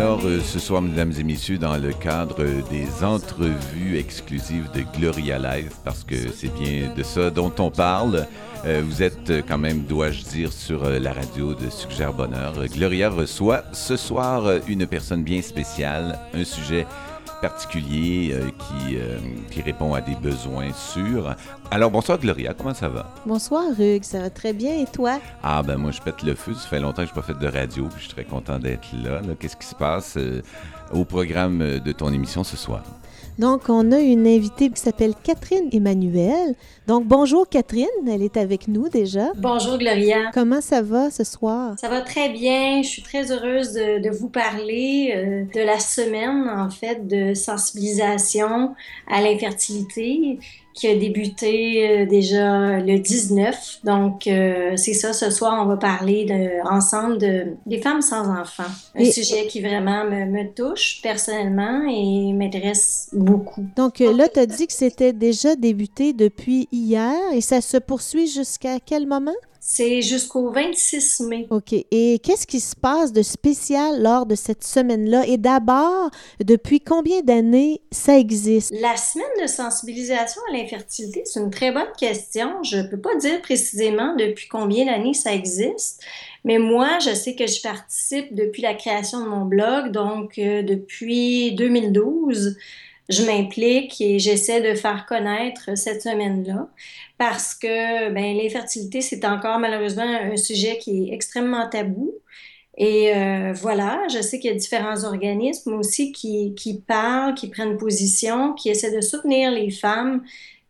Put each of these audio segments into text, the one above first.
Alors, euh, ce soir, mesdames et messieurs, dans le cadre des entrevues exclusives de Gloria Live, parce que c'est bien de ça dont on parle, euh, vous êtes quand même, dois-je dire, sur euh, la radio de Suggère Bonheur. Gloria reçoit ce soir une personne bien spéciale, un sujet particulier euh, qui, euh, qui répond à des besoins sûrs. Alors, bonsoir Gloria, comment ça va? Bonsoir Hugues, ça va très bien et toi? Ah ben moi je pète le feu, ça fait longtemps que je n'ai pas fait de radio, puis je suis très content d'être là. Qu'est-ce qui se passe euh, au programme de ton émission ce soir? Donc, on a une invitée qui s'appelle Catherine Emmanuel. Donc, bonjour Catherine, elle est avec nous déjà. Bonjour Gloria. Comment ça va ce soir? Ça va très bien. Je suis très heureuse de, de vous parler euh, de la semaine, en fait, de sensibilisation à l'infertilité qui a débuté euh, déjà le 19. Donc, euh, c'est ça, ce soir, on va parler de, ensemble de, des femmes sans enfants. Un sujet qui vraiment me, me touche personnellement et m'intéresse beaucoup. Donc, euh, là, tu as dit que c'était déjà débuté depuis hier et ça se poursuit jusqu'à quel moment? C'est jusqu'au 26 mai. OK. Et qu'est-ce qui se passe de spécial lors de cette semaine-là? Et d'abord, depuis combien d'années ça existe? La semaine de sensibilisation à l'infertilité, c'est une très bonne question. Je ne peux pas dire précisément depuis combien d'années ça existe. Mais moi, je sais que je participe depuis la création de mon blog, donc euh, depuis 2012 je m'implique et j'essaie de faire connaître cette semaine-là parce que ben, l'infertilité, c'est encore malheureusement un sujet qui est extrêmement tabou. Et euh, voilà, je sais qu'il y a différents organismes aussi qui, qui parlent, qui prennent position, qui essaient de soutenir les femmes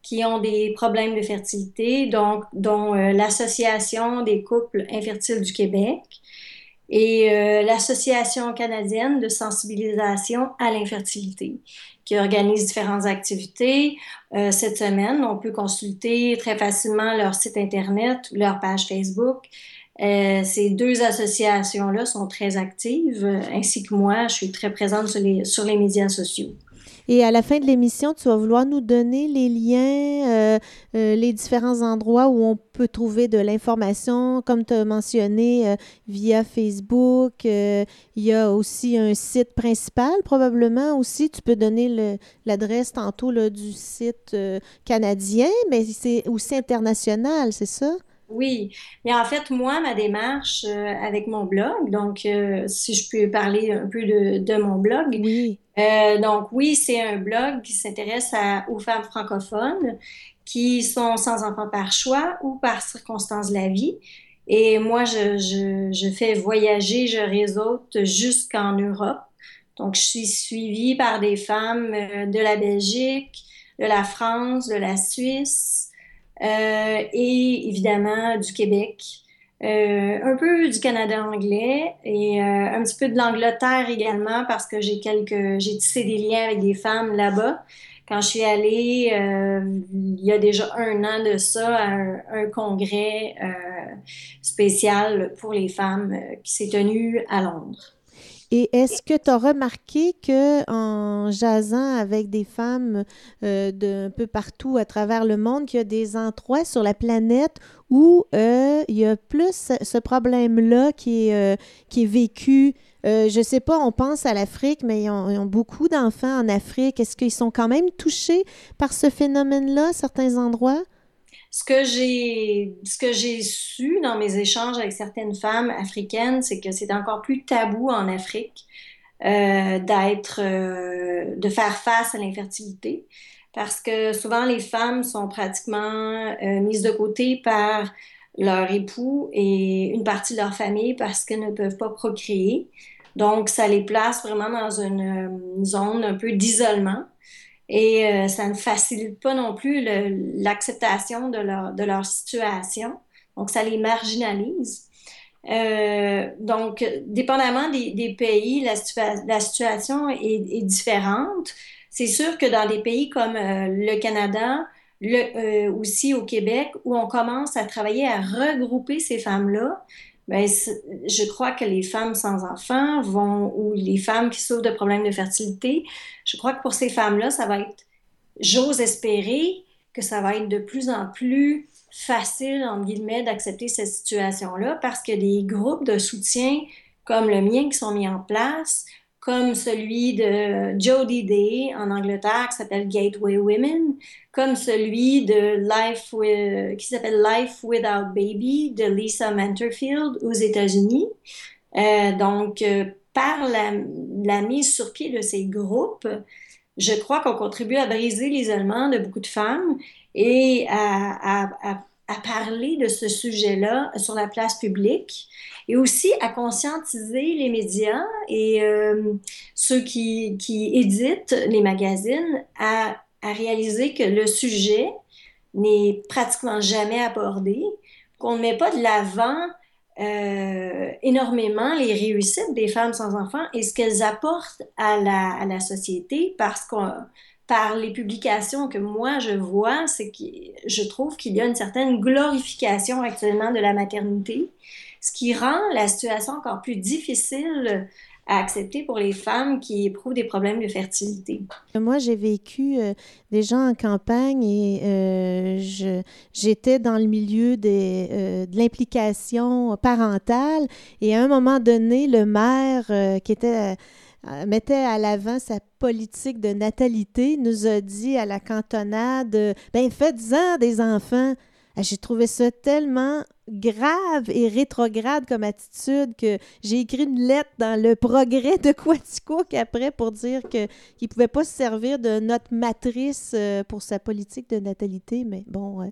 qui ont des problèmes de fertilité, donc, dont euh, l'Association des couples infertiles du Québec et euh, l'Association canadienne de sensibilisation à l'infertilité qui organise différentes activités. Euh, cette semaine, on peut consulter très facilement leur site Internet ou leur page Facebook. Euh, ces deux associations-là sont très actives, ainsi que moi, je suis très présente sur les, sur les médias sociaux. Et à la fin de l'émission, tu vas vouloir nous donner les liens, euh, euh, les différents endroits où on peut trouver de l'information, comme tu as mentionné, euh, via Facebook. il y a aussi un site principal, probablement aussi. Tu peux donner l'adresse tantôt là, du site canadien, mais c'est aussi international, c'est ça? Oui, mais en fait, moi, ma démarche avec mon blog, donc si je peux parler un peu de, de mon blog, oui. Euh, donc oui, c'est un blog qui s'intéresse aux femmes francophones qui sont sans enfants par choix ou par circonstances de la vie. Et moi, je, fais voyager, je réseaute jusqu'en Europe. Donc, je suis suivie par des femmes euh, de la Belgique, de la France, de la Suisse euh, et évidemment du Québec. Euh, un peu du Canada anglais et euh, un petit peu de l'Angleterre également parce que j'ai quelques j'ai tissé des liens avec des femmes là-bas. Quand je suis allée euh, il y a déjà un an de ça à un, congrès spécial pour les femmes qui s'est tenu à Londres. Et est-ce que tu as remarqué que en jasant avec des femmes euh, d'un peu partout à travers le monde, qu'il y a des endroits sur la planète où euh, il y a plus ce problème-là qui, est, euh, qui est vécu? je ne sais pas, on pense à l'Afrique, mais ils ont, beaucoup d'enfants en Afrique. Est-ce qu'ils sont quand même touchés par ce phénomène-là, certains endroits? Ce que j'ai, ce que j'ai su dans mes échanges avec certaines femmes africaines, c'est que c'est encore plus tabou en Afrique euh, d'être, euh, de faire face à l'infertilité, parce que souvent les femmes sont pratiquement euh, mises de côté par leur époux et une partie de leur famille parce qu'elles ne peuvent pas procréer. Donc, ça les place vraiment dans une zone un peu d'isolement et euh, ça ne facilite pas non plus l'acceptation de leur, situation. Donc, ça les marginalise. Euh, donc, dépendamment des, pays, la, situation est, différente. C'est sûr que dans des pays comme euh, le Canada, aussi au Québec, où on commence à travailler à regrouper ces femmes-là, ben, je crois que les femmes sans enfants vont, ou les femmes qui souffrent de problèmes de fertilité, je crois que pour ces femmes-là, ça va être, j'ose espérer que ça va être de plus en plus facile, entre guillemets, d'accepter cette situation-là parce que des groupes de soutien comme le mien qui sont mis en place, comme celui de Jodie Day en Angleterre qui s'appelle Gateway Women, comme celui de Life qui s'appelle Life Without Baby de Lisa Menterfield aux États-Unis. Euh, donc, euh, par la, la, mise sur pied de ces groupes, je crois qu'on contribue à briser l'isolement de beaucoup de femmes et à, à, à, à parler de ce sujet-là sur la place publique et aussi à conscientiser les médias et euh, ceux qui, qui, éditent les magazines à, réaliser que le sujet n'est pratiquement jamais abordé, qu'on ne met pas de l'avant euh, énormément les réussites des femmes sans enfants et ce qu'elles apportent à la, à la société parce qu'on par les publications que moi je vois, c'est que je trouve qu'il y a une certaine glorification actuellement de la maternité, ce qui rend la situation encore plus difficile à accepter pour les femmes qui éprouvent des problèmes de fertilité. Moi, j'ai vécu euh, déjà en campagne et euh, j'étais dans le milieu euh, de l'implication parentale et à un moment donné, le maire qui était euh, mettait à l'avant sa politique de natalité, nous a dit à la cantonade ben faites-en des enfants. Ah, j'ai trouvé ça tellement grave et rétrograde comme attitude que j'ai écrit une lettre dans le progrès de Quaticook après pour dire qu'il ne pouvait pas se servir de notre matrice euh, pour sa politique de natalité. Mais bon, euh,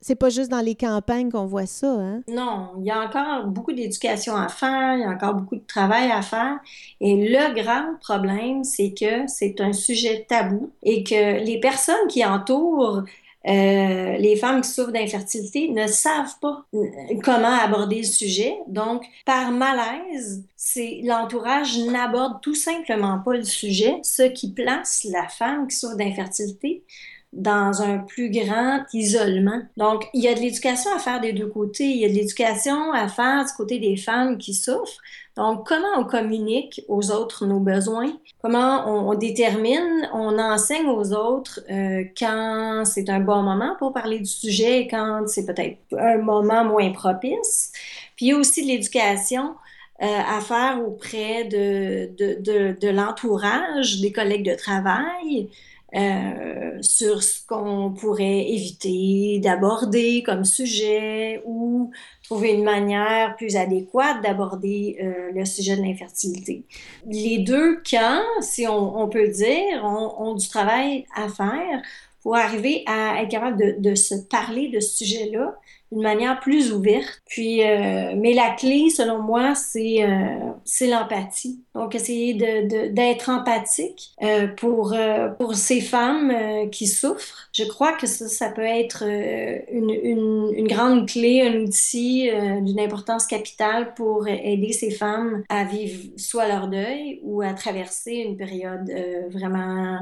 c'est pas juste dans les campagnes qu'on voit ça. Hein? Non, il y a encore beaucoup d'éducation à faire, il y a encore beaucoup de travail à faire. Et le grand problème, c'est que c'est un sujet tabou et que les personnes qui entourent euh, les femmes qui souffrent d'infertilité ne savent pas euh, comment aborder le sujet. Donc, par malaise, l'entourage n'aborde tout simplement pas le sujet, ce qui place la femme qui souffre d'infertilité dans un plus grand isolement. Donc, il y a de l'éducation à faire des deux côtés. Il y a de l'éducation à faire du côté des femmes qui souffrent. Donc, comment on communique aux autres nos besoins? Comment on, détermine, on enseigne aux autres euh, quand c'est un bon moment pour parler du sujet et quand c'est peut-être un moment moins propice? Puis, il y a aussi de l'éducation euh, à faire auprès de, de, de, de l'entourage, des collègues de travail, euh, sur ce qu'on pourrait éviter d'aborder comme sujet ou trouver une manière plus adéquate d'aborder euh, le sujet de l'infertilité. Les deux camps, si on, peut dire, ont, ont, du travail à faire pour arriver à être capable de, de se parler de ce sujet-là d'une manière plus ouverte. Puis, euh, mais la clé, selon moi, c'est euh, l'empathie. Donc, essayer de, d'être empathique euh, pour, euh, pour ces femmes qui souffrent. Je crois que ça, ça peut être une, une, grande clé, un outil d'une importance capitale pour aider ces femmes à vivre soit leur deuil ou à traverser une période vraiment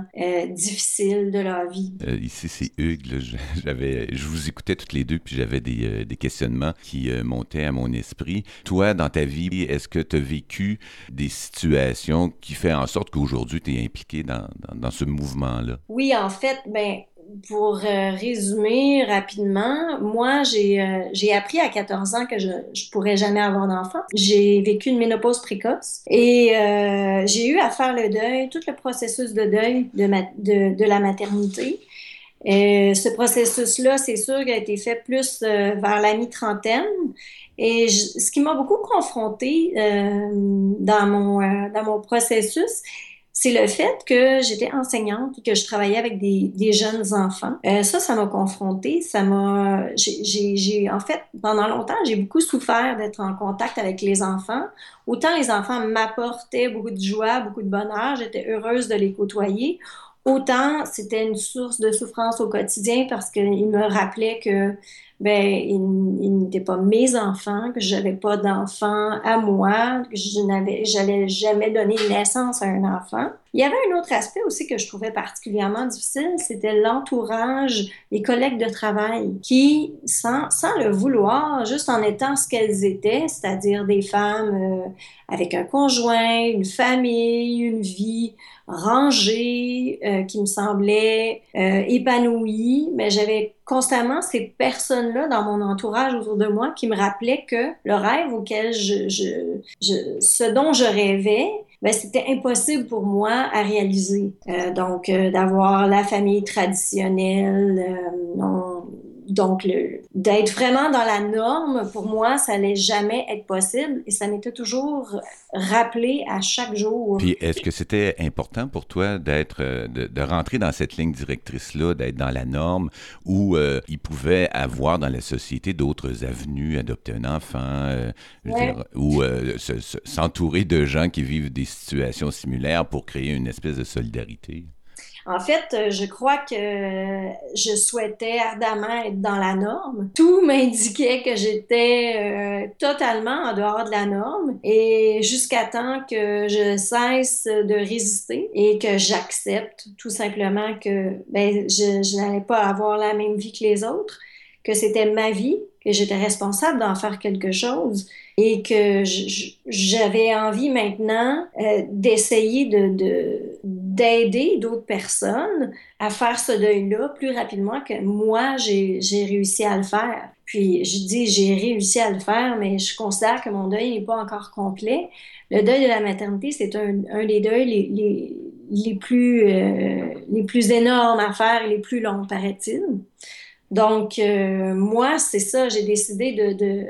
difficile de leur vie. ici, c'est Hugues. Je vous écoutais toutes les deux, puis j'avais des euh, des, questionnements qui euh, montaient à mon esprit. Toi, dans ta vie, est-ce que tu as vécu des situations qui font en sorte qu'aujourd'hui, tu es impliqué dans, ce mouvement-là? Oui, en fait, ben, pour euh, résumer rapidement, moi, j'ai appris à 14 ans que je ne pourrais jamais avoir d'enfant. J'ai vécu une ménopause précoce et j'ai eu à faire le deuil, tout le processus de deuil de, de la maternité. Et ce processus-là, c'est sûr qu'il a été fait plus euh, vers la mi-trentaine. Et ce qui m'a beaucoup confrontée euh, dans, mon, euh, dans mon processus, c'est le fait que j'étais enseignante et que je travaillais avec des, des jeunes enfants. Euh, ça, ça m'a confrontée. Ça m'a, j'ai, en fait, pendant longtemps, j'ai beaucoup souffert d'être en contact avec les enfants. Autant les enfants m'apportaient beaucoup de joie, beaucoup de bonheur, j'étais heureuse de les côtoyer. Autant c'était une source de souffrance au quotidien parce qu'il me rappelait que ben ils, n'étaient pas mes enfants, que j'avais pas d'enfants à moi, que je n'avais j'allais jamais donner naissance à un enfant. Il y avait un autre aspect aussi que je trouvais particulièrement difficile, c'était l'entourage, les collègues de travail qui, sans, sans le vouloir, juste en étant ce qu'elles étaient, c'est-à-dire des femmes euh, avec un conjoint, une famille, une vie rangée, euh, qui me semblait euh, épanouie, mais j'avais constamment ces personnes-là dans mon entourage autour de moi qui me rappelaient que le rêve auquel je, je, je ce dont je rêvais, ben, c'était impossible pour moi à réaliser. Euh, donc, euh, d'avoir la famille traditionnelle, euh, non, donc, d'être vraiment dans la norme, pour moi, ça n'allait jamais être possible et ça m'était toujours rappelé à chaque jour. Puis, est-ce que c'était important pour toi d'être, euh, de, rentrer dans cette ligne directrice-là, d'être dans la norme, où euh, il pouvait avoir dans la société d'autres avenues, adopter un enfant, euh, ou s'entourer de gens qui vivent des situations similaires pour créer une espèce de solidarité? En fait, euh, je crois que je souhaitais ardemment être dans la norme. Tout m'indiquait que j'étais euh, totalement en dehors de la norme et jusqu'à temps que je cesse de résister et que j'accepte tout simplement que ben, je, n'allais pas avoir la même vie que les autres, que c'était ma vie, que j'étais responsable d'en faire quelque chose et que j'avais envie maintenant euh, d'essayer de, d'aider d'autres personnes à faire ce deuil-là plus rapidement que moi, j'ai, réussi à le faire. Puis je dis j'ai réussi à le faire, mais je considère que mon deuil n'est pas encore complet. Le deuil de la maternité, c'est un, un des deuils les, les, les plus, euh, les plus énormes à faire et les plus longs, paraît-il. Donc, euh, moi, c'est ça, j'ai décidé de, de...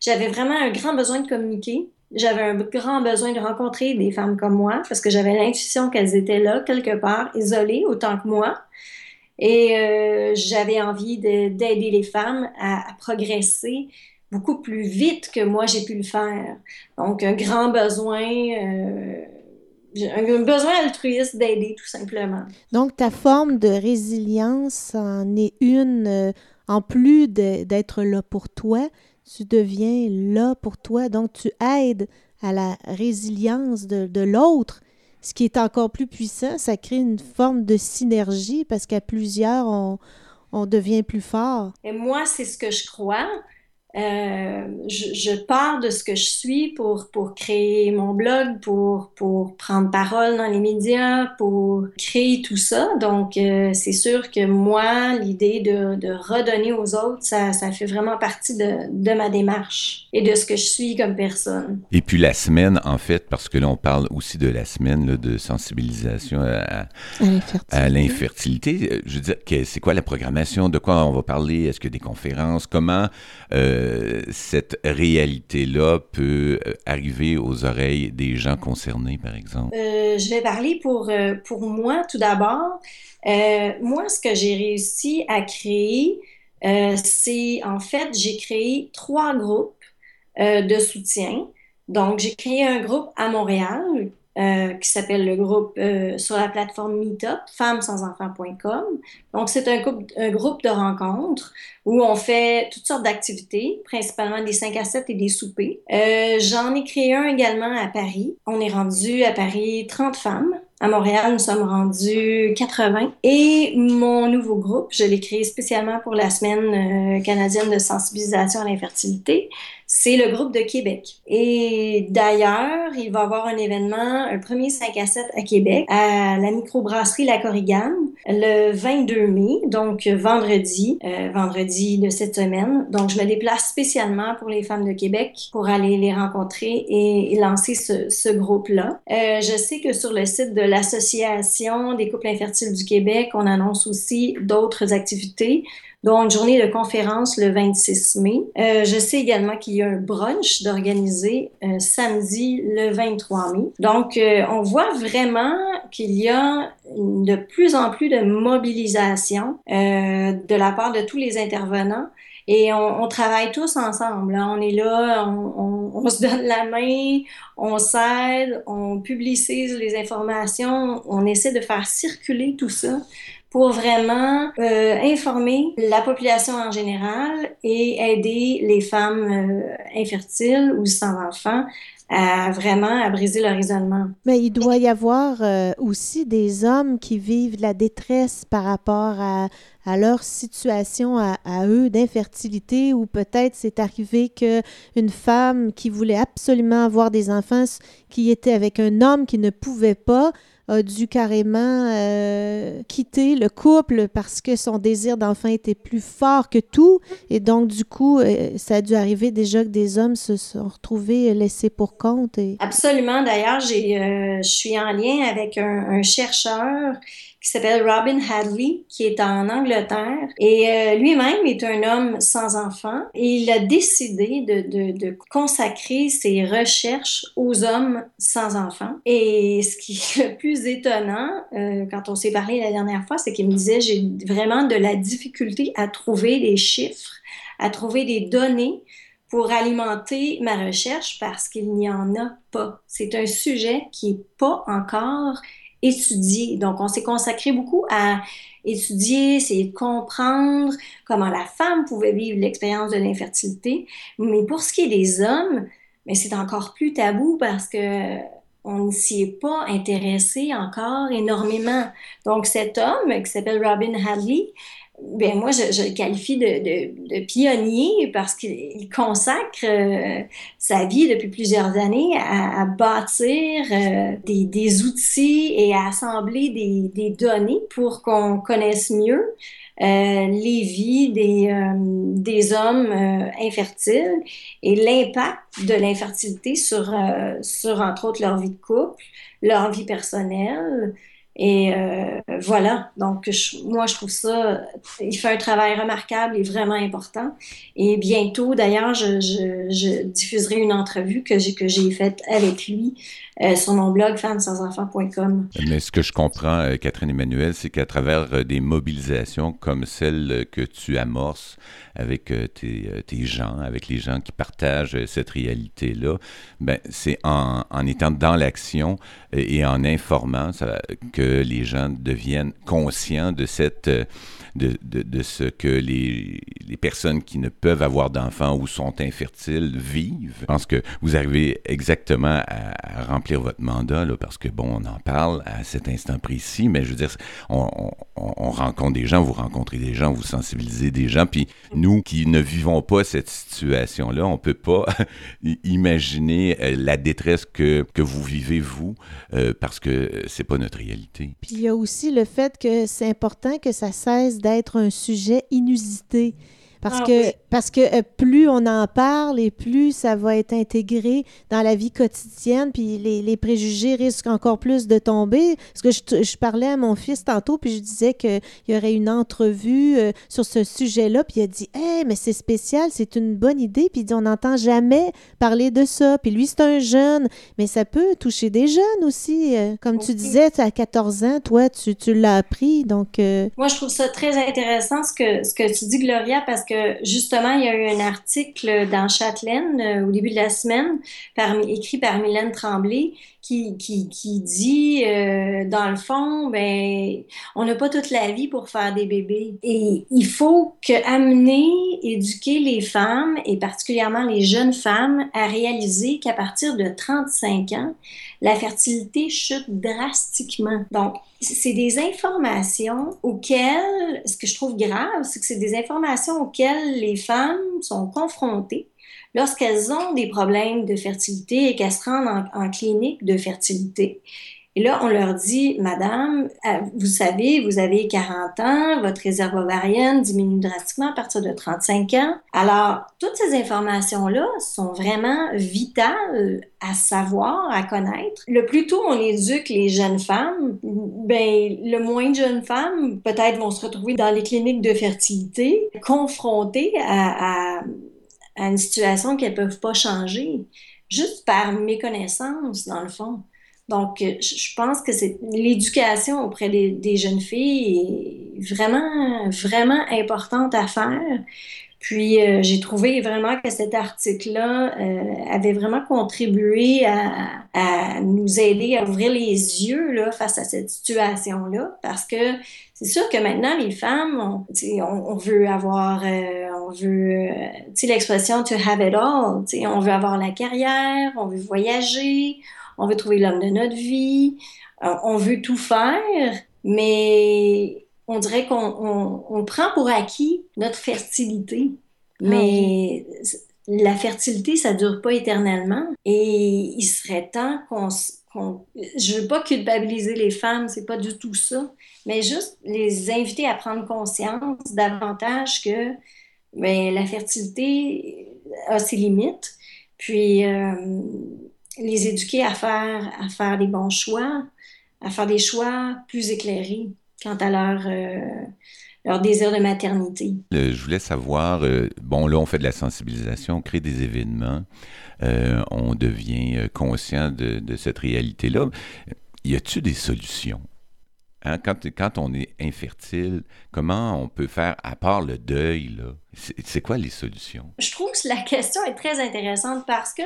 J'avais vraiment un grand besoin de communiquer. J'avais un grand besoin de rencontrer des femmes comme moi parce que j'avais l'intuition qu'elles étaient là, quelque part, isolées autant que moi. Et euh, j'avais envie d'aider les femmes à, progresser beaucoup plus vite que moi j'ai pu le faire. Donc, un grand besoin... Euh, un besoin altruiste d'aider, tout simplement. Donc, ta forme de résilience en est une, euh, en plus d'être là pour toi, tu deviens là pour toi. Donc, tu aides à la résilience de, de l'autre, ce qui est encore plus puissant. Ça crée une forme de synergie parce qu'à plusieurs, on, on devient plus fort. Et moi, c'est ce que je crois. Euh, je, je, pars de ce que je suis pour, pour créer mon blog, pour, pour prendre parole dans les médias, pour créer tout ça. Donc, euh, c'est sûr que moi, l'idée de, de, redonner aux autres, ça, ça fait vraiment partie de, de, ma démarche et de ce que je suis comme personne. Et puis la semaine, en fait, parce que là, on parle aussi de la semaine là, de sensibilisation à, à l'infertilité. Euh, je veux dire, c'est quoi la programmation? De quoi on va parler? Est-ce qu'il y a des conférences? Comment... Euh, euh, cette réalité-là peut euh, arriver aux oreilles des gens concernés, par exemple? Euh, je vais parler pour, pour moi tout d'abord. moi, ce que j'ai réussi à créer, c'est en fait, j'ai créé trois groupes de soutien. Donc, j'ai créé un groupe à Montréal euh, qui s'appelle le groupe euh, sur la plateforme Meetup, femmesansenfants.com. Donc, c'est un, un, groupe de rencontres où on fait toutes sortes d'activités, principalement des 5 à 7 et des soupers. Euh, J'en ai créé un également à Paris. On est rendu à Paris 30 femmes. À Montréal, nous sommes rendus 80. Et mon nouveau groupe, je l'ai créé spécialement pour la semaine euh, canadienne de sensibilisation à l'infertilité c'est le groupe de Québec. Et d'ailleurs, il va y avoir un événement, un premier 5 à 7 à Québec, à la microbrasserie La Corrigane, le 22 mai, donc vendredi, euh, vendredi de cette semaine. Donc, je me déplace spécialement pour les femmes de Québec pour aller les rencontrer et, lancer ce, ce groupe-là. Euh, je sais que sur le site de l'Association des couples infertiles du Québec, on annonce aussi d'autres activités dont une journée de conférence le 26 mai. Euh, je sais également qu'il y a un brunch d'organiser euh, samedi le 23 mai. Donc, euh, on voit vraiment qu'il y a de plus en plus de mobilisation de la part de tous les intervenants. Et on, on travaille tous ensemble. Hein. On est là, on, on, on, se donne la main, on s'aide, on publicise les informations, on essaie de faire circuler tout ça pour vraiment euh, informer la population en général et aider les femmes euh, infertiles ou sans enfants à vraiment à briser leur isolement. Mais il doit y avoir euh, aussi des hommes qui vivent de la détresse par rapport à, à leur situation à, à eux d'infertilité ou peut-être c'est arrivé que une femme qui voulait absolument avoir des enfants qui était avec un homme qui ne pouvait pas a dû carrément euh, quitter le couple parce que son désir d'enfant était plus fort que tout. Et donc, du coup, euh, ça a dû arriver déjà que des hommes se sont retrouvés laissés pour compte. Et... Absolument. D'ailleurs, j'ai, euh, je suis en lien avec un, un chercheur qui s'appelle Robin Hadley, qui est en Angleterre. Et euh, lui-même est un homme sans enfant. Et il a décidé de, de, de, consacrer ses recherches aux hommes sans enfants. Et ce qui est le plus étonnant, euh, quand on s'est parlé la dernière fois, c'est qu'il me disait, j'ai vraiment de la difficulté à trouver des chiffres, à trouver des données pour alimenter ma recherche parce qu'il n'y en a pas. C'est un sujet qui n'est pas encore étudier. Donc, on s'est consacré beaucoup à étudier, essayer de comprendre comment la femme pouvait vivre l'expérience de l'infertilité. Mais pour ce qui est des hommes, mais c'est encore plus tabou parce que on ne s'y est pas intéressé encore énormément. Donc, cet homme qui s'appelle Robin Hadley, ben moi, je, je, le qualifie de, de, de pionnier parce qu'il consacre euh, sa vie depuis plusieurs années à, à bâtir euh, des, des, outils et à assembler des, des données pour qu'on connaisse mieux euh, les vies des, euh, des hommes euh, infertiles et l'impact de l'infertilité sur, sur, entre autres, leur vie de couple, leur vie personnelle, et euh, voilà, donc moi je trouve ça, il fait un travail remarquable et vraiment important. Et bientôt, d'ailleurs, je, je, je, diffuserai une entrevue que j'ai que j'ai faite avec lui euh, sur mon blog femmesansenfants.com. Mais ce que je comprends, euh, Catherine Emmanuel, c'est qu'à travers euh, des mobilisations comme celle que tu amorces avec tes, gens, avec les gens qui partagent cette réalité-là, ben, c'est en, étant dans l'action et en informant que les gens deviennent conscients de cette de, de, ce que les, les, personnes qui ne peuvent avoir d'enfants ou sont infertiles vivent. Je pense que vous arrivez exactement à, remplir votre mandat, là, parce que, bon, on en parle à cet instant précis, mais je veux dire, on, on, on rencontre des gens, vous rencontrez des gens, vous sensibilisez des gens, puis nous qui ne vivons pas cette situation-là, on peut pas imaginer euh, la détresse que, que vous vivez, vous, euh, parce que c'est pas notre réalité. Puis il y a aussi le fait que c'est important que ça cesse d'être un sujet inusité. Parce ah, que, oui. parce que euh, plus on en parle et plus ça va être intégré dans la vie quotidienne, puis les, les préjugés risquent encore plus de tomber. Parce que je, je, parlais à mon fils tantôt, puis je disais qu'il y aurait une entrevue euh, sur ce sujet-là, puis il a dit Hey, mais c'est spécial, c'est une bonne idée. Puis il dit On n'entend jamais parler de ça. Puis lui, c'est un jeune, mais ça peut toucher des jeunes aussi. Euh, comme okay. tu disais, as 14 ans, toi, tu, tu l'as appris. Donc. Moi, je trouve ça très intéressant ce que, ce que tu dis, Gloria, parce que que justement, il y a eu un article dans Châtelaine euh, au début de la semaine, écrit par Mylène Tremblay, qui, qui, qui dit, euh, dans le fond, ben, on n'a pas toute la vie pour faire des bébés. Et il faut que amener, éduquer les femmes, et particulièrement les jeunes femmes, à réaliser qu'à partir de 35 ans, la fertilité chute drastiquement. Donc, c'est des informations auxquelles, ce que je trouve grave, c'est que c'est des informations auxquelles les femmes sont confrontées lorsqu'elles ont des problèmes de fertilité et qu'elles se rendent en, clinique de fertilité. Et là, on leur dit, Madame, euh, vous savez, vous avez 40 ans, votre réserve ovarienne diminue drastiquement à partir de 35 ans. Alors, toutes ces informations-là sont vraiment vitales à savoir, à connaître. Le plus tôt on éduque les jeunes femmes, ben, le moins de jeunes femmes, peut-être, vont se retrouver dans les cliniques de fertilité, confrontées à, à à une situation qu'elles ne peuvent pas changer, juste par méconnaissance, dans le fond. Donc, je pense que c'est l'éducation auprès des, jeunes filles est vraiment, vraiment importante à faire. Puis euh, j'ai trouvé vraiment que cet article-là euh, avait vraiment contribué à, nous aider à ouvrir les yeux là, face à cette situation-là, parce que c'est sûr que maintenant les femmes, on, on, veut avoir, euh, on veut, sais l'expression to have it all, on veut avoir la carrière, on veut voyager, on veut trouver l'homme de notre vie, on veut tout faire, mais on dirait qu'on prend pour acquis notre fertilité. Ah Mais la fertilité, ça dure pas éternellement. Et il serait temps qu'on. je veux pas culpabiliser les femmes, c'est pas du tout ça. Mais juste les inviter à prendre conscience davantage que ben, la fertilité a ses limites. Puis euh, les éduquer à faire, à faire des bons choix, à faire des choix plus éclairés quant à leur, euh, leur désir de maternité. je voulais savoir, euh, bon là on fait de la sensibilisation, on crée des événements, euh, on devient conscient de, de cette réalité-là. Y a-t-il des solutions? Hein, quand, quand, on est infertile, comment on peut faire, à part le deuil, c'est quoi les solutions? Je trouve que la question est très intéressante parce que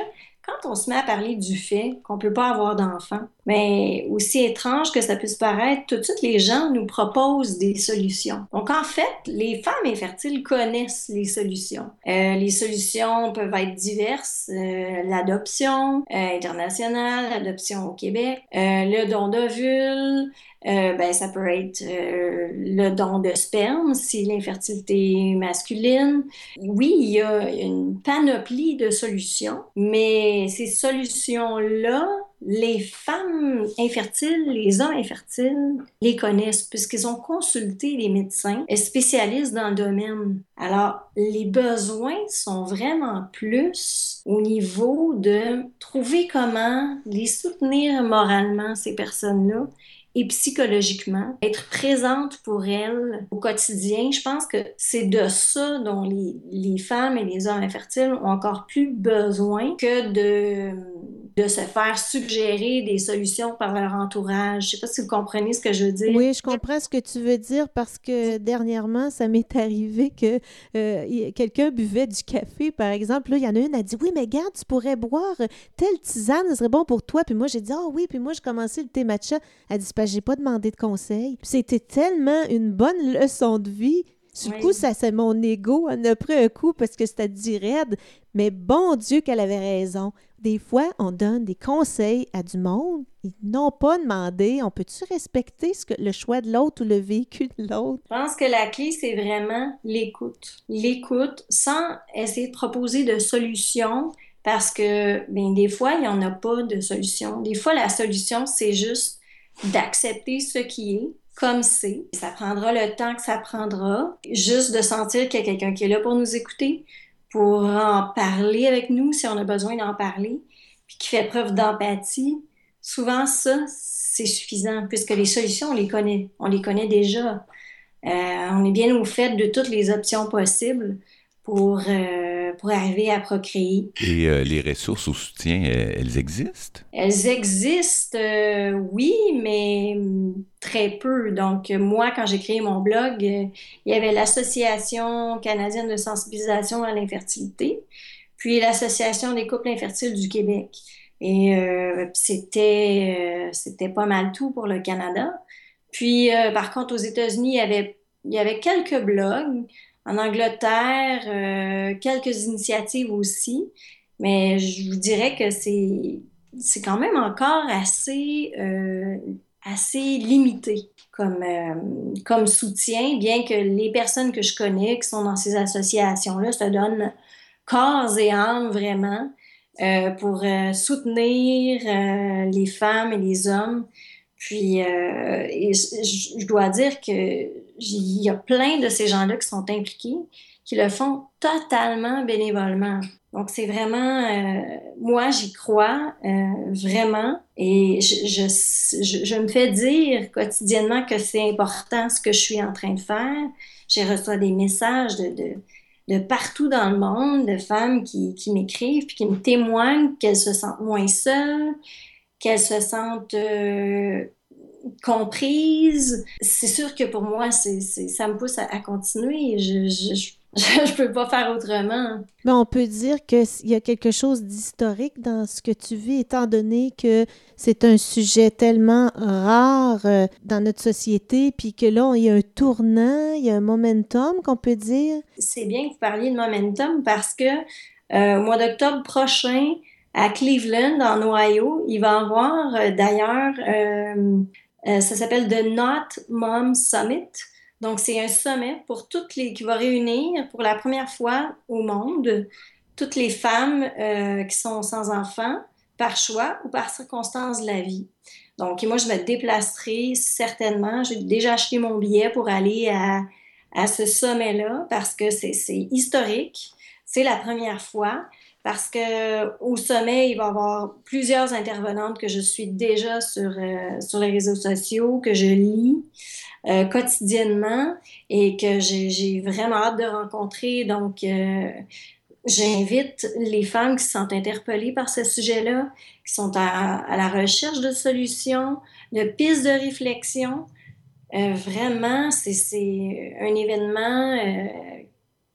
quand on se met à parler du fait qu'on ne peut pas avoir d'enfants, mais aussi étrange que ça puisse paraître, tout de suite, les gens nous proposent des solutions. Donc, en fait, les femmes infertiles connaissent les solutions. Euh, les solutions peuvent être diverses. Euh, l'adoption euh, internationale, l'adoption au Québec, le don d'ovules, ben, ça peut être le don de sperme si l'infertilité masculine. Oui, il y a une panoplie de solutions, mais ces solutions-là, les femmes infertiles, les hommes infertiles les connaissent puisqu'ils ont consulté les médecins spécialistes dans le domaine. Alors, les besoins sont vraiment plus au niveau de trouver comment les soutenir moralement, ces personnes-là, et psychologiquement, être présente pour elles au quotidien. Je pense que c'est de ça dont les, les, femmes et les hommes infertiles ont encore plus besoin que de, de se faire suggérer des solutions par leur entourage. Je ne sais pas si vous comprenez ce que je veux dire. Oui, je comprends ce que tu veux dire parce que dernièrement, ça m'est arrivé que euh, quelqu'un buvait du café, par exemple. Là, il y en a une a dit Oui, mais garde, tu pourrais boire telle tisane, ce serait bon pour toi. Puis moi, j'ai dit Ah oui, puis moi, je commençais le thé matcha. Elle dit j'ai pas demandé de conseil. C'était tellement une bonne leçon de vie. Du coup, ça, c'est mon ego. Elle a pris un coup parce que c'était dit raide. Mais bon Dieu qu'elle avait raison. Des fois, on donne des conseils à du monde. Ils n'ont pas demandé. On peut-tu respecter ce que, le choix de l'autre ou le vécu de l'autre? Je pense que la clé, c'est vraiment l'écoute. L'écoute sans essayer de proposer de solutions parce que bien, des fois, il n'y en a pas de solution. Des fois, la solution, c'est juste d'accepter ce qui est comme c'est. Ça prendra le temps que ça prendra. Juste de sentir qu'il y a quelqu'un qui est là pour nous écouter, pour en parler avec nous si on a besoin d'en parler, puis qui fait preuve d'empathie. Souvent, ça, c'est suffisant, puisque les solutions, on les connaît. On les connaît déjà. Euh, on est bien au fait de toutes les options possibles pour, euh, pour arriver à procréer. Et euh, les ressources au soutien, euh, elles existent? Elles existent, oui, mais très peu. Donc, moi, quand j'ai créé mon blog, il y avait l'Association canadienne de sensibilisation à l'infertilité, puis l'Association des couples infertiles du Québec. Et c'était, c'était pas mal tout pour le Canada. Puis, par contre, aux États-Unis, il y avait, il y avait quelques blogs, en Angleterre, euh, quelques initiatives aussi, mais je vous dirais que c'est, c'est quand même encore assez, euh, assez limité comme, euh, comme soutien, bien que les personnes que je connais qui sont dans ces associations-là se donnent corps et âme vraiment pour soutenir les femmes et les hommes. Puis, je, dois dire qu'il y a plein de ces gens-là qui sont impliqués, qui le font totalement bénévolement. Donc, c'est vraiment, euh, moi, j'y crois euh, vraiment et je, je, je, me fais dire quotidiennement que c'est important ce que je suis en train de faire. J'ai reçu des messages de, de, de, partout dans le monde, de femmes qui, qui m'écrivent puis qui me témoignent qu'elles se sentent moins seules, qu'elles se sentent euh, comprises. C'est sûr que pour moi, c'est, ça me pousse à, continuer. Je, je, je peux pas faire autrement. Mais on peut dire qu'il y a quelque chose d'historique dans ce que tu vis, étant donné que c'est un sujet tellement rare euh, dans notre société, puis que là, il y a un tournant, il y a un momentum qu'on peut dire. C'est bien que vous parliez de momentum parce que euh, au mois d'octobre prochain, à Cleveland, en Ohio, il va y avoir euh, d'ailleurs, ça s'appelle The Not Mom Summit. Donc, c'est un sommet pour toutes les, qui va réunir pour la première fois au monde toutes les femmes euh, qui sont sans enfants par choix ou par circonstance de la vie. Donc, moi, je me déplacerai certainement. J'ai déjà acheté mon billet pour aller à, à ce sommet-là parce que c'est historique. C'est la première fois parce que au sommet, il va y avoir plusieurs intervenantes que je suis déjà sur, euh, sur les réseaux sociaux, que je lis. Euh, quotidiennement et que j'ai vraiment hâte de rencontrer. Donc, euh, j'invite les femmes qui sentent interpellées par ce sujet-là, qui sont à, la recherche de solutions, de pistes de réflexion. Vraiment, c'est un événement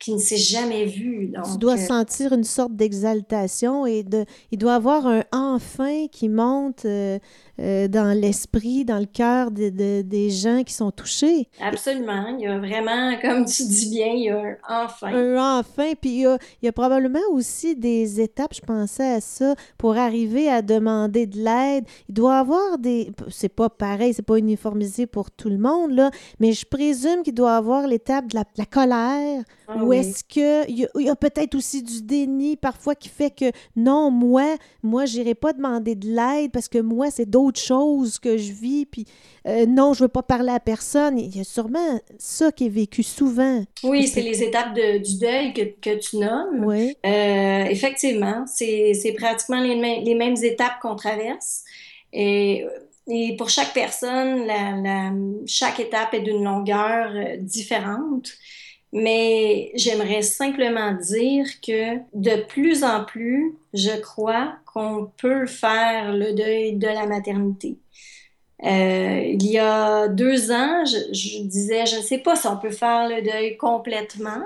qui ne s'est jamais vu. Donc, tu dois sentir une sorte d'exaltation et de, il doit avoir un enfin qui monte euh, dans l'esprit, dans le cœur des gens qui sont touchés. Absolument. Il y a vraiment, comme tu dis bien, il y a un enfin. Un enfin. Puis il y, a, il y a probablement aussi des étapes, je pensais à ça, pour arriver à demander de l'aide. Il doit y avoir des... C'est pas pareil, c'est pas uniformisé pour tout le monde, là, mais je présume qu'il doit y avoir l'étape de la, colère. Ah ou est-ce qu'il y a, a peut-être aussi du déni parfois qui fait que non, moi, moi, j'irai pas demander de l'aide parce que moi, c'est d'autres autre chose que je vis, puis euh, non, je veux pas parler à personne. Il y a sûrement ça qui est vécu souvent. Oui, c'est les étapes du deuil que, que tu nommes. Oui. Euh, effectivement, c'est pratiquement les, les, mêmes étapes qu'on traverse. Et, et, pour chaque personne, la, chaque étape est d'une longueur euh, différente. Mais j'aimerais simplement dire que de plus en plus, je crois qu'on peut faire le deuil de la maternité. Euh, il y a deux ans, je, disais, je ne sais pas si on peut faire le deuil complètement.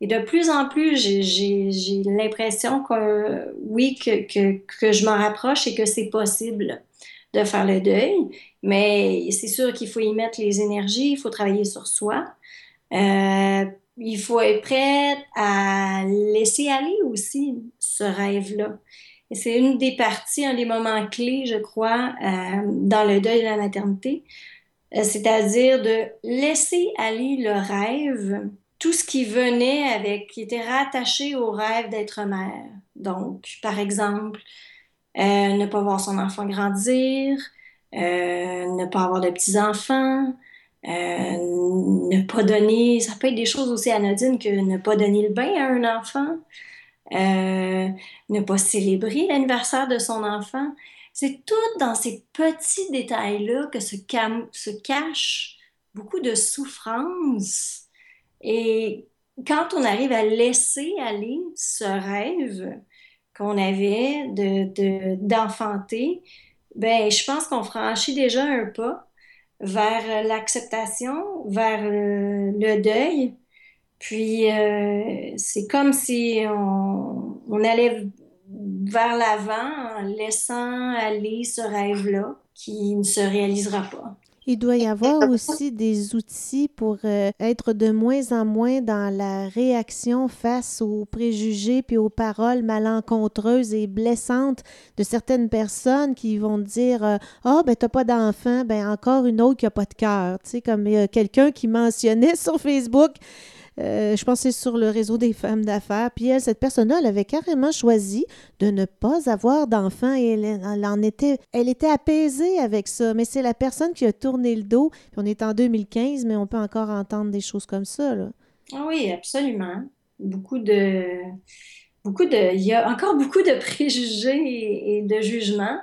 Et de plus en plus, j'ai l'impression que oui, que je m'en rapproche et que c'est possible de faire le deuil. Mais c'est sûr qu'il faut y mettre les énergies, il faut travailler sur soi. Euh, il faut être prêt à laisser aller aussi ce rêve-là. C'est une des parties, un des moments clés, je crois, euh, dans le deuil de la maternité, euh, c'est-à-dire de laisser aller le rêve, tout ce qui venait avec, qui était rattaché au rêve d'être mère. Donc, par exemple, ne pas voir son enfant grandir, ne pas avoir de petits-enfants, ne pas donner, ça peut être des choses aussi anodines que ne pas donner le bain à un enfant, euh, ne pas célébrer l'anniversaire de son enfant. C'est tout dans ces petits détails-là que se, cache beaucoup de souffrance. Et quand on arrive à laisser aller ce rêve qu'on avait de, d'enfanter, ben, je pense qu'on franchit déjà un pas vers l'acceptation, vers le, deuil. Puis euh, c'est comme si on, on allait vers l'avant en laissant aller ce rêve-là qui ne se réalisera pas. Il doit y avoir aussi des outils pour euh, être de moins en moins dans la réaction face aux préjugés puis aux paroles malencontreuses et blessantes de certaines personnes qui vont dire euh, Ah, oh, ben, t'as pas d'enfant, ben, encore une autre qui a pas de cœur. Tu sais, comme quelqu'un qui mentionnait sur Facebook euh, je pensais sur le réseau des femmes d'affaires. Puis elle, cette personne-là, elle avait carrément choisi de ne pas avoir d'enfant et elle, en était, elle était apaisée avec ça. Mais c'est la personne qui a tourné le dos. Puis on est en 2015, mais on peut encore entendre des choses comme ça. Là. Ah oui, absolument. Beaucoup de. Beaucoup de. Il y a encore beaucoup de préjugés et de jugements.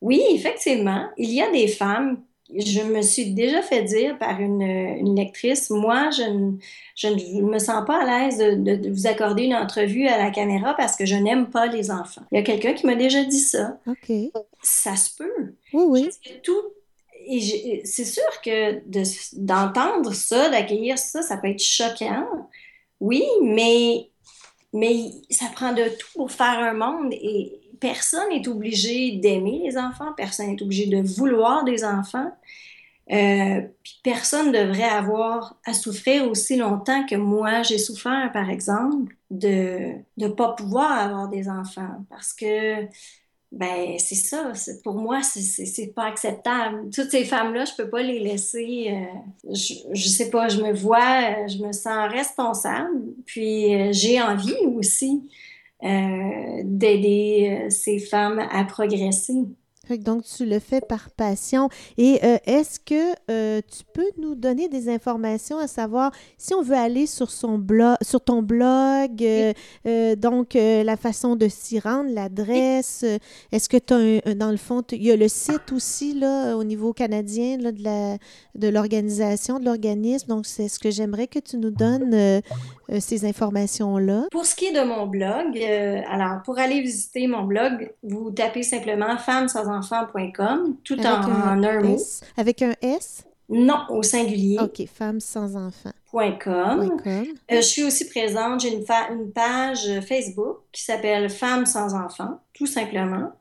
Oui, effectivement, il y a des femmes je me suis déjà fait dire par une, lectrice, moi, je ne, je ne me sens pas à l'aise de, vous accorder une entrevue à la caméra parce que je n'aime pas les enfants. Il y a quelqu'un qui m'a déjà dit ça. OK. ça se peut. Oui, oui. Tout, et c'est sûr que d'entendre ça, d'accueillir ça, ça peut être choquant. Oui, mais, mais ça prend de tout pour faire un monde et personne n'est obligé d'aimer les enfants, personne n'est obligé de vouloir des enfants. Euh, puis personne ne devrait avoir à souffrir aussi longtemps que moi j'ai souffert, par exemple, de ne pas pouvoir avoir des enfants. Parce que ben c'est ça. Pour moi, c'est pas acceptable. Toutes ces femmes-là, je peux pas les laisser. Euh, je, je, sais pas, je me vois, je me sens responsable. Puis euh, j'ai envie aussi d'aider ces femmes à progresser. Donc, tu le fais par passion. Et euh, est-ce que euh, tu peux nous donner des informations à savoir si on veut aller sur, son blog, sur ton blog, euh, donc la façon de s'y rendre, l'adresse, est-ce que tu as, dans le fond, il y a le site aussi là, au niveau canadien là, de, la, de l'organisation, de l'organisme. Donc, c'est ce que j'aimerais que tu nous donnes ces informations-là. Pour ce qui est de mon blog, alors, pour aller visiter mon blog, vous tapez simplement Femmes sans enfants.com, tout en, un, mot. Avec un S? Non, au singulier. OK, femmes sans enfants. .com. Euh, je suis aussi présente, j'ai une, une, page Facebook qui s'appelle Femmes sans enfants, tout simplement.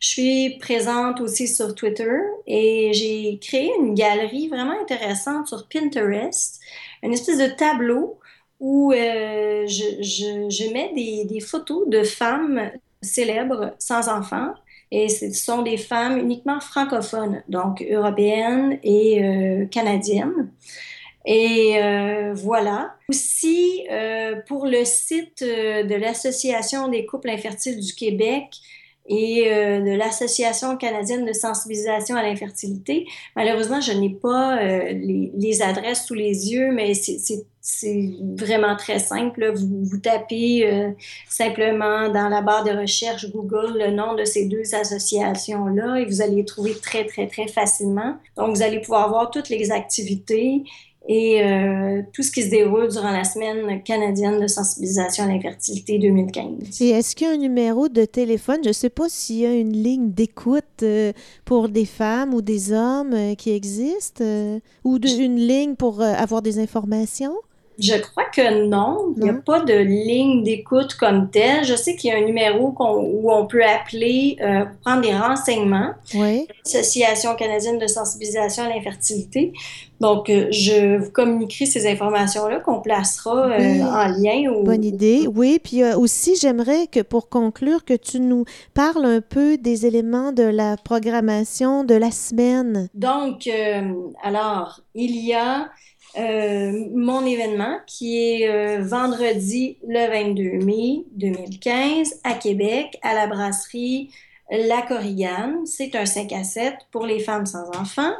Je suis présente aussi sur Twitter et j'ai créé une galerie vraiment intéressante sur Pinterest, une espèce de tableau où euh, je, je, je, mets des, des, photos de femmes célèbres sans enfants et ce sont des femmes uniquement francophones, donc européennes et euh, canadiennes. Et euh, voilà. Aussi, euh, pour le site de l'Association des couples infertiles du Québec, et de l'Association canadienne de sensibilisation à l'infertilité. Malheureusement, je n'ai pas les, les, adresses sous les yeux, mais c'est c'est vraiment très simple. Vous, vous tapez euh, simplement dans la barre de recherche Google le nom de ces deux associations-là et vous allez les trouver très, très, très facilement. Donc, vous allez pouvoir voir toutes les activités et euh, tout ce qui se déroule durant la semaine canadienne de sensibilisation à l'infertilité 2015. Et est-ce qu'il y a un numéro de téléphone? Je ne sais pas s'il y a une ligne d'écoute euh, pour des femmes ou des hommes qui existe ou une ligne pour avoir des informations? Je crois que non. Il n'y a pas de ligne d'écoute comme telle. Je sais qu'il y a un numéro où on peut appeler euh, pour prendre des renseignements. Oui. Association canadienne de sensibilisation à l'infertilité. Donc, euh, je vous communiquerai ces informations-là qu'on placera euh, en lien. Bonne idée. Oui, puis aussi, j'aimerais que pour conclure, que tu nous parles un peu des éléments de la programmation de la semaine. Donc, alors, il y a euh, mon événement qui est euh, vendredi le 22 mai 2015 à Québec, à la brasserie La Corrigane. C'est un 5 à 7 pour les femmes sans enfants.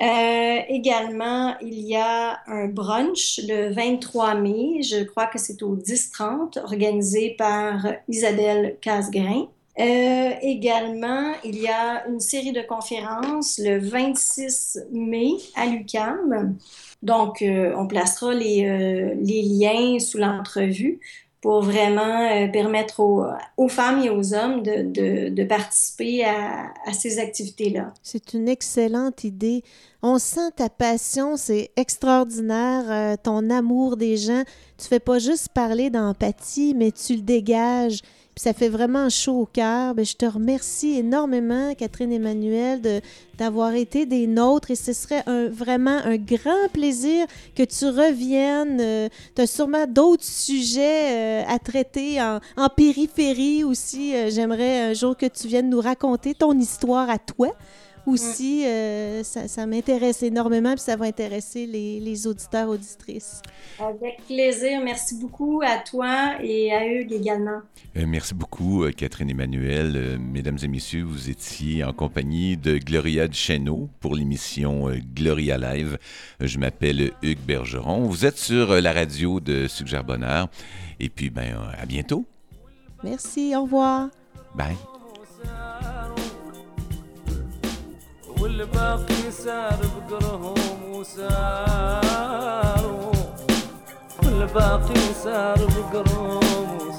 Euh, également, il y a un brunch le 23 mai, je crois que c'est au 10-30, organisé par Isabelle Casgrain. Également, il y a une série de conférences le 26 mai à l'UCAM donc, euh, on placera euh, les, liens sous l'entrevue pour vraiment euh, permettre aux, femmes et aux hommes de, participer à, ces activités-là. C'est une excellente idée. On sent ta passion, c'est extraordinaire, ton amour des gens. Tu fais pas juste parler d'empathie, mais tu le dégages ça fait vraiment chaud au cœur. Ben, je te remercie énormément, Catherine Emmanuel, d'avoir été des nôtres et ce serait vraiment un grand plaisir que tu reviennes. Euh, tu as sûrement d'autres sujets euh, à traiter en, périphérie aussi. Euh, j'aimerais un jour que tu viennes nous raconter ton histoire à toi aussi, euh, ça, m'intéresse énormément, puis ça va intéresser les, les, auditeurs, auditrices. Avec plaisir. Merci beaucoup à toi et à eux également. Euh, merci beaucoup, euh, Catherine Emmanuel. mesdames et messieurs, vous étiez en compagnie de Gloria Duchesneau pour l'émission Gloria Live. je m'appelle Hugues Bergeron. Vous êtes sur la radio de Suggère Bonheur. Et puis, ben, à bientôt. Merci. Au revoir. Bye. والباقي سار بقرهم وساروا. والباقي سار بقرهم وساروا